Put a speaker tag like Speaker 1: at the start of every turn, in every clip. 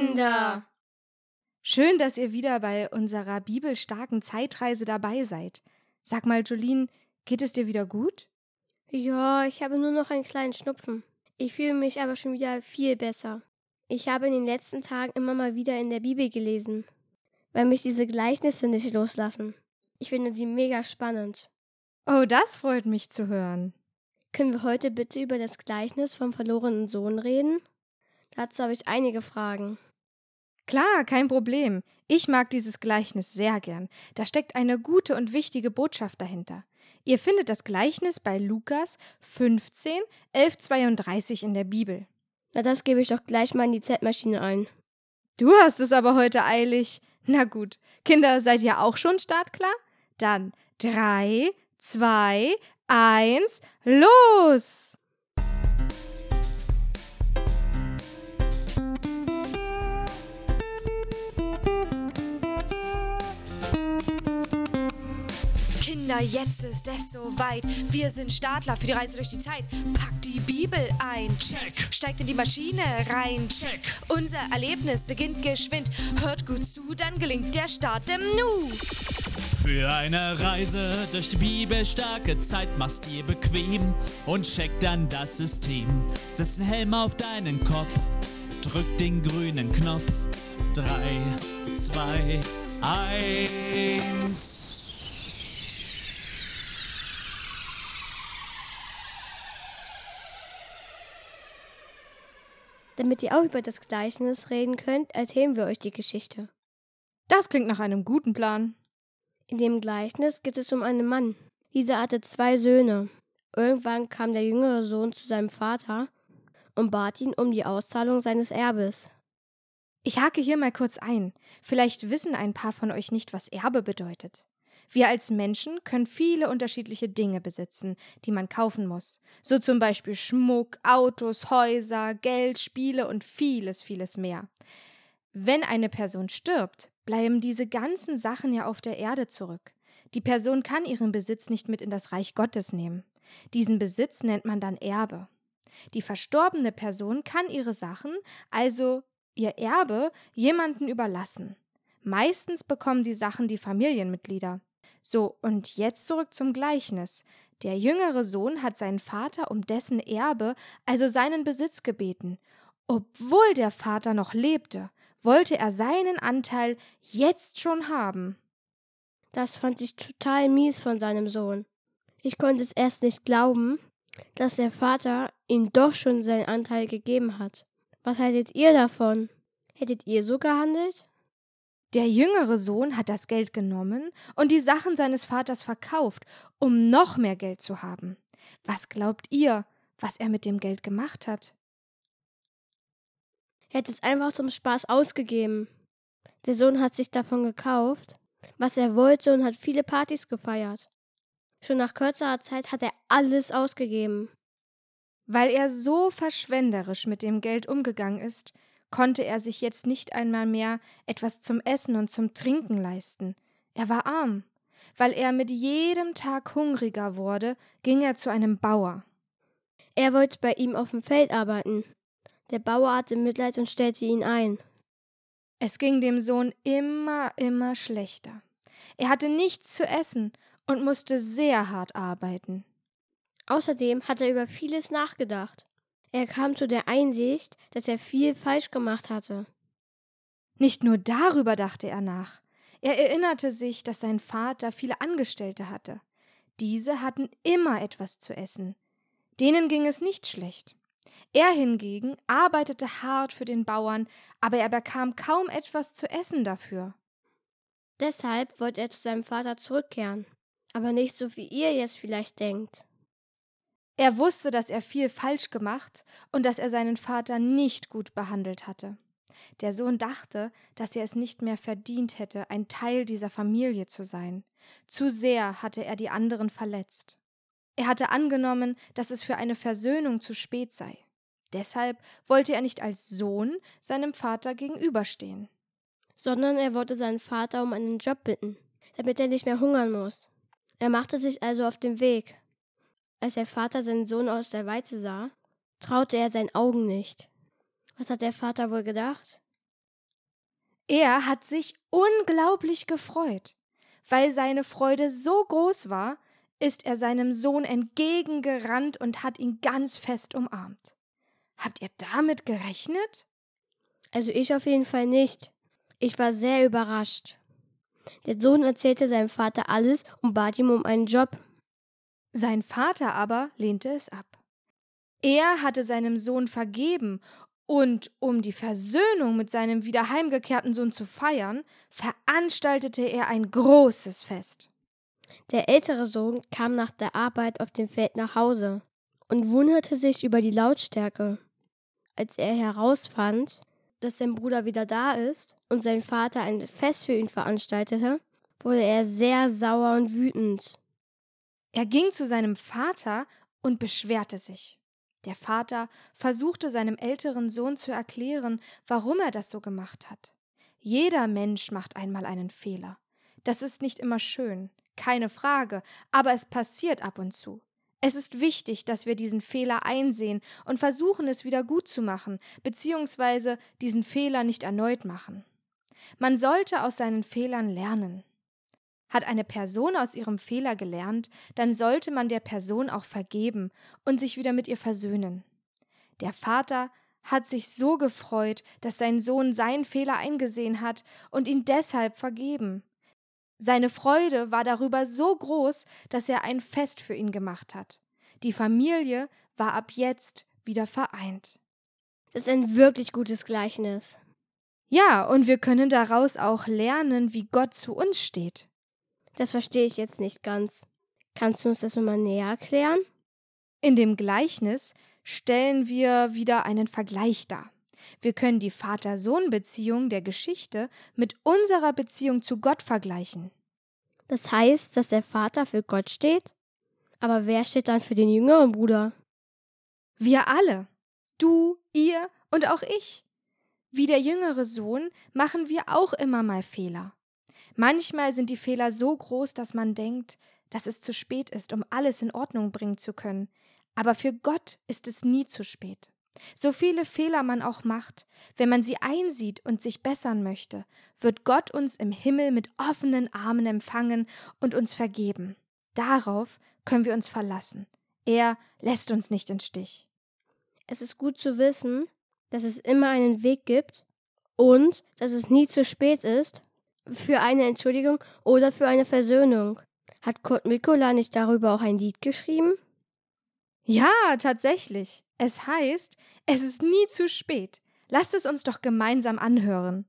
Speaker 1: Kinder!
Speaker 2: Schön, dass ihr wieder bei unserer bibelstarken Zeitreise dabei seid. Sag mal, Jolene, geht es dir wieder gut?
Speaker 3: Ja, ich habe nur noch einen kleinen Schnupfen. Ich fühle mich aber schon wieder viel besser. Ich habe in den letzten Tagen immer mal wieder in der Bibel gelesen, weil mich diese Gleichnisse nicht loslassen. Ich finde sie mega spannend.
Speaker 2: Oh, das freut mich zu hören.
Speaker 3: Können wir heute bitte über das Gleichnis vom verlorenen Sohn reden? Dazu habe ich einige Fragen.
Speaker 2: Klar, kein Problem. Ich mag dieses Gleichnis sehr gern. Da steckt eine gute und wichtige Botschaft dahinter. Ihr findet das Gleichnis bei Lukas 15, 1132 in der Bibel.
Speaker 3: Na, das gebe ich doch gleich mal in die Z-Maschine ein.
Speaker 2: Du hast es aber heute eilig. Na gut. Kinder, seid ihr auch schon startklar? Dann drei, zwei, eins, los!
Speaker 4: Kinder, jetzt ist es soweit. Wir sind Startler für die Reise durch die Zeit. Packt die Bibel ein. Check. Steigt in die Maschine rein. Check. Unser Erlebnis beginnt geschwind. Hört gut zu, dann gelingt der Start im Nu.
Speaker 5: Für eine Reise durch die bibelstarke Zeit machst dir bequem und check dann das System. Setz den Helm auf deinen Kopf, drück den grünen Knopf. Drei, zwei, eins.
Speaker 3: Damit ihr auch über das Gleichnis reden könnt, erzählen wir euch die Geschichte.
Speaker 2: Das klingt nach einem guten Plan.
Speaker 3: In dem Gleichnis geht es um einen Mann. Dieser hatte zwei Söhne. Irgendwann kam der jüngere Sohn zu seinem Vater und bat ihn um die Auszahlung seines Erbes.
Speaker 2: Ich hake hier mal kurz ein. Vielleicht wissen ein paar von euch nicht, was Erbe bedeutet. Wir als Menschen können viele unterschiedliche Dinge besitzen, die man kaufen muss. So zum Beispiel Schmuck, Autos, Häuser, Geld, Spiele und vieles, vieles mehr. Wenn eine Person stirbt, bleiben diese ganzen Sachen ja auf der Erde zurück. Die Person kann ihren Besitz nicht mit in das Reich Gottes nehmen. Diesen Besitz nennt man dann Erbe. Die verstorbene Person kann ihre Sachen, also ihr Erbe, jemanden überlassen. Meistens bekommen die Sachen die Familienmitglieder. So, und jetzt zurück zum Gleichnis. Der jüngere Sohn hat seinen Vater um dessen Erbe, also seinen Besitz gebeten. Obwohl der Vater noch lebte, wollte er seinen Anteil jetzt schon haben.
Speaker 3: Das fand ich total mies von seinem Sohn. Ich konnte es erst nicht glauben, dass der Vater ihm doch schon seinen Anteil gegeben hat. Was haltet ihr davon? Hättet ihr so gehandelt?
Speaker 2: Der jüngere Sohn hat das Geld genommen und die Sachen seines Vaters verkauft, um noch mehr Geld zu haben. Was glaubt ihr, was er mit dem Geld gemacht hat?
Speaker 3: Er hat es einfach zum Spaß ausgegeben. Der Sohn hat sich davon gekauft, was er wollte und hat viele Partys gefeiert. Schon nach kürzerer Zeit hat er alles ausgegeben.
Speaker 2: Weil er so verschwenderisch mit dem Geld umgegangen ist, konnte er sich jetzt nicht einmal mehr etwas zum Essen und zum Trinken leisten. Er war arm. Weil er mit jedem Tag hungriger wurde, ging er zu einem Bauer.
Speaker 3: Er wollte bei ihm auf dem Feld arbeiten. Der Bauer hatte Mitleid und stellte ihn ein.
Speaker 2: Es ging dem Sohn immer, immer schlechter. Er hatte nichts zu essen und musste sehr hart arbeiten.
Speaker 3: Außerdem hat er über vieles nachgedacht. Er kam zu der Einsicht, dass er viel falsch gemacht hatte.
Speaker 2: Nicht nur darüber dachte er nach. Er erinnerte sich, dass sein Vater viele Angestellte hatte. Diese hatten immer etwas zu essen. Denen ging es nicht schlecht. Er hingegen arbeitete hart für den Bauern, aber er bekam kaum etwas zu essen dafür.
Speaker 3: Deshalb wollte er zu seinem Vater zurückkehren, aber nicht so wie ihr jetzt vielleicht denkt.
Speaker 2: Er wusste, dass er viel falsch gemacht und dass er seinen Vater nicht gut behandelt hatte. Der Sohn dachte, dass er es nicht mehr verdient hätte, ein Teil dieser Familie zu sein. Zu sehr hatte er die anderen verletzt. Er hatte angenommen, dass es für eine Versöhnung zu spät sei. Deshalb wollte er nicht als Sohn seinem Vater gegenüberstehen.
Speaker 3: Sondern er wollte seinen Vater um einen Job bitten, damit er nicht mehr hungern muss. Er machte sich also auf den Weg, als der Vater seinen Sohn aus der Weite sah, traute er seinen Augen nicht. Was hat der Vater wohl gedacht?
Speaker 2: Er hat sich unglaublich gefreut. Weil seine Freude so groß war, ist er seinem Sohn entgegengerannt und hat ihn ganz fest umarmt. Habt ihr damit gerechnet?
Speaker 3: Also ich auf jeden Fall nicht. Ich war sehr überrascht. Der Sohn erzählte seinem Vater alles und bat ihm um einen Job.
Speaker 2: Sein Vater aber lehnte es ab. Er hatte seinem Sohn vergeben und um die Versöhnung mit seinem wieder heimgekehrten Sohn zu feiern, veranstaltete er ein großes Fest.
Speaker 3: Der ältere Sohn kam nach der Arbeit auf dem Feld nach Hause und wunderte sich über die Lautstärke. Als er herausfand, dass sein Bruder wieder da ist und sein Vater ein Fest für ihn veranstaltete, wurde er sehr sauer und wütend.
Speaker 2: Er ging zu seinem Vater und beschwerte sich. Der Vater versuchte seinem älteren Sohn zu erklären, warum er das so gemacht hat. Jeder Mensch macht einmal einen Fehler. Das ist nicht immer schön, keine Frage, aber es passiert ab und zu. Es ist wichtig, dass wir diesen Fehler einsehen und versuchen, es wieder gut zu machen, beziehungsweise diesen Fehler nicht erneut machen. Man sollte aus seinen Fehlern lernen. Hat eine Person aus ihrem Fehler gelernt, dann sollte man der Person auch vergeben und sich wieder mit ihr versöhnen. Der Vater hat sich so gefreut, dass sein Sohn seinen Fehler eingesehen hat und ihn deshalb vergeben. Seine Freude war darüber so groß, dass er ein Fest für ihn gemacht hat. Die Familie war ab jetzt wieder vereint.
Speaker 3: Das ist ein wirklich gutes Gleichnis.
Speaker 2: Ja, und wir können daraus auch lernen, wie Gott zu uns steht.
Speaker 3: Das verstehe ich jetzt nicht ganz. Kannst du uns das nochmal näher erklären?
Speaker 2: In dem Gleichnis stellen wir wieder einen Vergleich dar. Wir können die Vater-Sohn-Beziehung der Geschichte mit unserer Beziehung zu Gott vergleichen.
Speaker 3: Das heißt, dass der Vater für Gott steht? Aber wer steht dann für den jüngeren Bruder?
Speaker 2: Wir alle. Du, ihr und auch ich. Wie der jüngere Sohn machen wir auch immer mal Fehler. Manchmal sind die Fehler so groß, dass man denkt, dass es zu spät ist, um alles in Ordnung bringen zu können. Aber für Gott ist es nie zu spät. So viele Fehler man auch macht, wenn man sie einsieht und sich bessern möchte, wird Gott uns im Himmel mit offenen Armen empfangen und uns vergeben. Darauf können wir uns verlassen. Er lässt uns nicht im Stich.
Speaker 3: Es ist gut zu wissen, dass es immer einen Weg gibt und dass es nie zu spät ist für eine Entschuldigung oder für eine Versöhnung. Hat Kurt Mikola nicht darüber auch ein Lied geschrieben?
Speaker 2: Ja, tatsächlich. Es heißt, es ist nie zu spät. Lasst es uns doch gemeinsam anhören.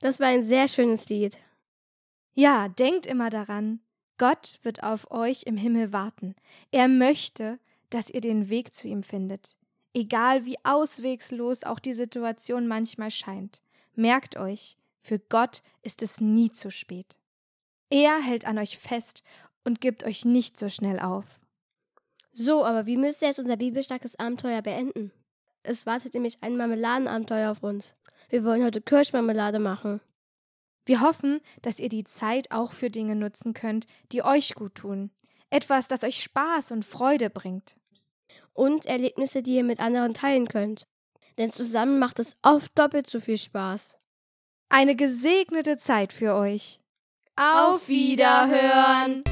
Speaker 3: Das war ein sehr schönes Lied.
Speaker 2: Ja, denkt immer daran, Gott wird auf euch im Himmel warten. Er möchte, dass ihr den Weg zu ihm findet. Egal wie auswegslos auch die Situation manchmal scheint. Merkt euch, für Gott ist es nie zu spät. Er hält an euch fest und gibt euch nicht so schnell auf.
Speaker 3: So, aber wie müsste jetzt unser bibelstarkes Abenteuer beenden? Es wartet nämlich ein Marmeladenabenteuer auf uns. Wir wollen heute Kirschmarmelade machen.
Speaker 2: Wir hoffen, dass ihr die Zeit auch für Dinge nutzen könnt, die euch gut tun. Etwas, das euch Spaß und Freude bringt.
Speaker 3: Und Erlebnisse, die ihr mit anderen teilen könnt. Denn zusammen macht es oft doppelt so viel Spaß.
Speaker 2: Eine gesegnete Zeit für euch.
Speaker 4: Auf Wiederhören!